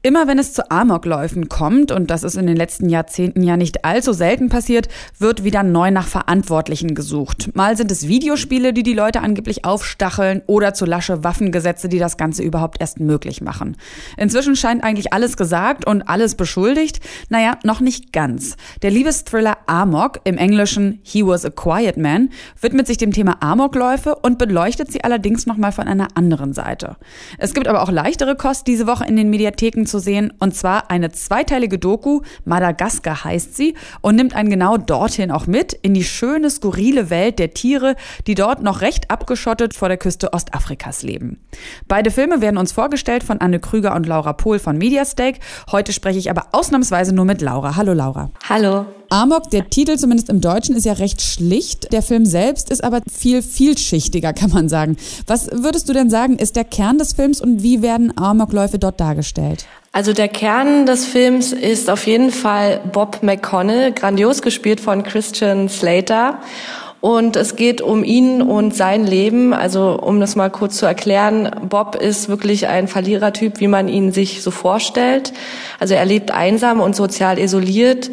Immer wenn es zu Amokläufen kommt, und das ist in den letzten Jahrzehnten ja nicht allzu selten passiert, wird wieder neu nach Verantwortlichen gesucht. Mal sind es Videospiele, die die Leute angeblich aufstacheln, oder zu lasche Waffengesetze, die das Ganze überhaupt erst möglich machen. Inzwischen scheint eigentlich alles gesagt und alles beschuldigt. Naja, noch nicht ganz. Der Liebesthriller Amok, im Englischen He Was a Quiet Man, widmet sich dem Thema Amokläufe und beleuchtet sie allerdings nochmal von einer anderen Seite. Es gibt aber auch leichtere Kost diese Woche in den Mediatheken zu sehen. Und zwar eine zweiteilige Doku, Madagaskar heißt sie, und nimmt einen genau dorthin auch mit, in die schöne, skurrile Welt der Tiere, die dort noch recht abgeschottet vor der Küste Ostafrikas leben. Beide Filme werden uns vorgestellt von Anne Krüger und Laura Pohl von Mediastake. Heute spreche ich aber ausnahmsweise nur mit Laura. Hallo Laura. Hallo. Amok, der Titel zumindest im Deutschen, ist ja recht schlicht. Der Film selbst ist aber viel vielschichtiger, kann man sagen. Was würdest du denn sagen, ist der Kern des Films und wie werden Amokläufe dort dargestellt? Also der Kern des Films ist auf jeden Fall Bob McConnell, grandios gespielt von Christian Slater. Und es geht um ihn und sein Leben. Also um das mal kurz zu erklären, Bob ist wirklich ein Verlierertyp, wie man ihn sich so vorstellt. Also er lebt einsam und sozial isoliert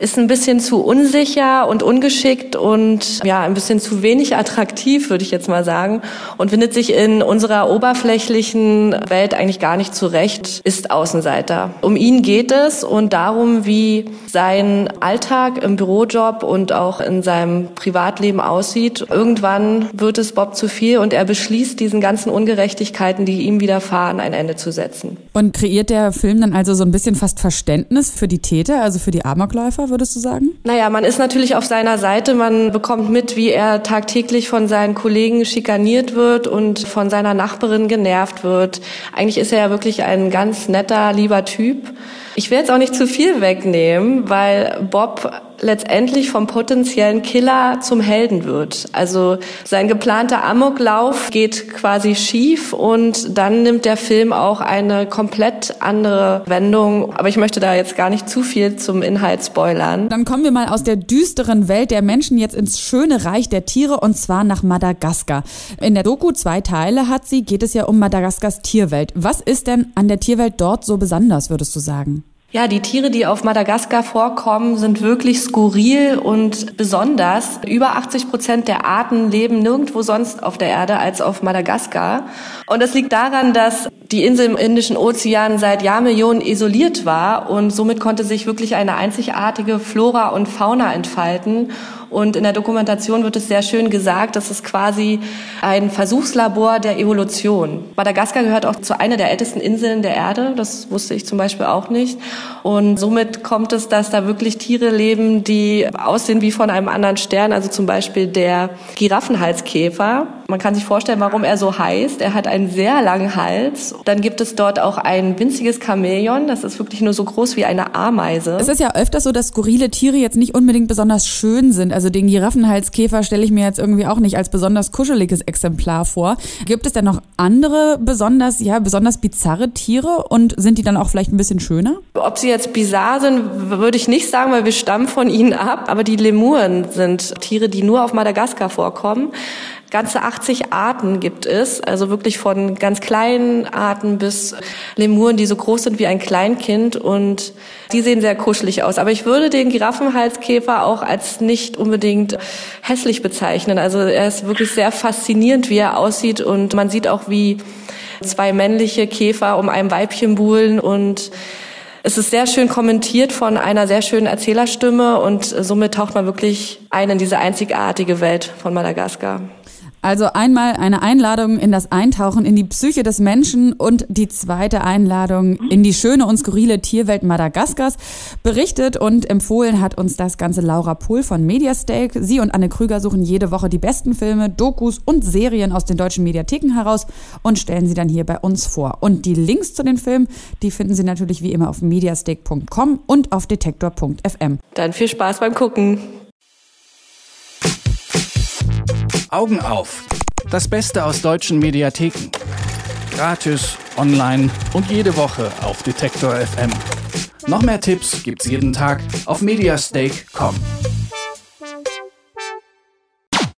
ist ein bisschen zu unsicher und ungeschickt und ja, ein bisschen zu wenig attraktiv, würde ich jetzt mal sagen, und findet sich in unserer oberflächlichen Welt eigentlich gar nicht zurecht, ist Außenseiter. Um ihn geht es und darum, wie sein Alltag im Bürojob und auch in seinem Privatleben aussieht. Irgendwann wird es Bob zu viel und er beschließt, diesen ganzen Ungerechtigkeiten, die ihm widerfahren, ein Ende zu setzen. Und kreiert der Film dann also so ein bisschen fast Verständnis für die Täter, also für die Amokläufer? Würdest du sagen? Naja, man ist natürlich auf seiner Seite. Man bekommt mit, wie er tagtäglich von seinen Kollegen schikaniert wird und von seiner Nachbarin genervt wird. Eigentlich ist er ja wirklich ein ganz netter, lieber Typ. Ich will jetzt auch nicht zu viel wegnehmen, weil Bob letztendlich vom potenziellen Killer zum Helden wird. Also sein geplanter Amoklauf geht quasi schief und dann nimmt der Film auch eine komplett andere Wendung. Aber ich möchte da jetzt gar nicht zu viel zum Inhalt spoilern. Dann kommen wir mal aus der düsteren Welt der Menschen jetzt ins schöne Reich der Tiere und zwar nach Madagaskar. In der Doku zwei Teile hat sie, geht es ja um Madagaskars Tierwelt. Was ist denn an der Tierwelt dort so besonders, würdest du sagen? Ja, die Tiere, die auf Madagaskar vorkommen, sind wirklich skurril und besonders. Über 80 Prozent der Arten leben nirgendwo sonst auf der Erde als auf Madagaskar. Und das liegt daran, dass die Insel im Indischen Ozean seit Jahrmillionen isoliert war und somit konnte sich wirklich eine einzigartige Flora und Fauna entfalten. Und in der Dokumentation wird es sehr schön gesagt, das ist quasi ein Versuchslabor der Evolution. Madagaskar gehört auch zu einer der ältesten Inseln der Erde. Das wusste ich zum Beispiel auch nicht. Und somit kommt es, dass da wirklich Tiere leben, die aussehen wie von einem anderen Stern. Also zum Beispiel der Giraffenhalskäfer. Man kann sich vorstellen, warum er so heißt. Er hat einen sehr langen Hals. Dann gibt es dort auch ein winziges Chamäleon. Das ist wirklich nur so groß wie eine Ameise. Es ist ja öfters so, dass skurrile Tiere jetzt nicht unbedingt besonders schön sind. Also den Giraffenhalskäfer stelle ich mir jetzt irgendwie auch nicht als besonders kuscheliges Exemplar vor. Gibt es denn noch andere besonders, ja, besonders bizarre Tiere und sind die dann auch vielleicht ein bisschen schöner? Ob sie jetzt bizarr sind, würde ich nicht sagen, weil wir stammen von ihnen ab. Aber die Lemuren sind Tiere, die nur auf Madagaskar vorkommen. Ganze 80 Arten gibt es, also wirklich von ganz kleinen Arten bis Lemuren, die so groß sind wie ein Kleinkind und die sehen sehr kuschelig aus. Aber ich würde den Giraffenhalskäfer auch als nicht unbedingt hässlich bezeichnen. Also er ist wirklich sehr faszinierend, wie er aussieht und man sieht auch, wie zwei männliche Käfer um ein Weibchen buhlen und es ist sehr schön kommentiert von einer sehr schönen Erzählerstimme und somit taucht man wirklich ein in diese einzigartige Welt von Madagaskar. Also einmal eine Einladung in das Eintauchen in die Psyche des Menschen und die zweite Einladung in die schöne und skurrile Tierwelt Madagaskars. Berichtet und empfohlen hat uns das ganze Laura Pohl von Mediastake. Sie und Anne Krüger suchen jede Woche die besten Filme, Dokus und Serien aus den deutschen Mediatheken heraus und stellen sie dann hier bei uns vor. Und die Links zu den Filmen, die finden Sie natürlich wie immer auf mediastake.com und auf detektor.fm. Dann viel Spaß beim Gucken. Augen auf. Das Beste aus deutschen Mediatheken. Gratis, online und jede Woche auf Detektor FM. Noch mehr Tipps gibt's jeden Tag auf mediastake.com.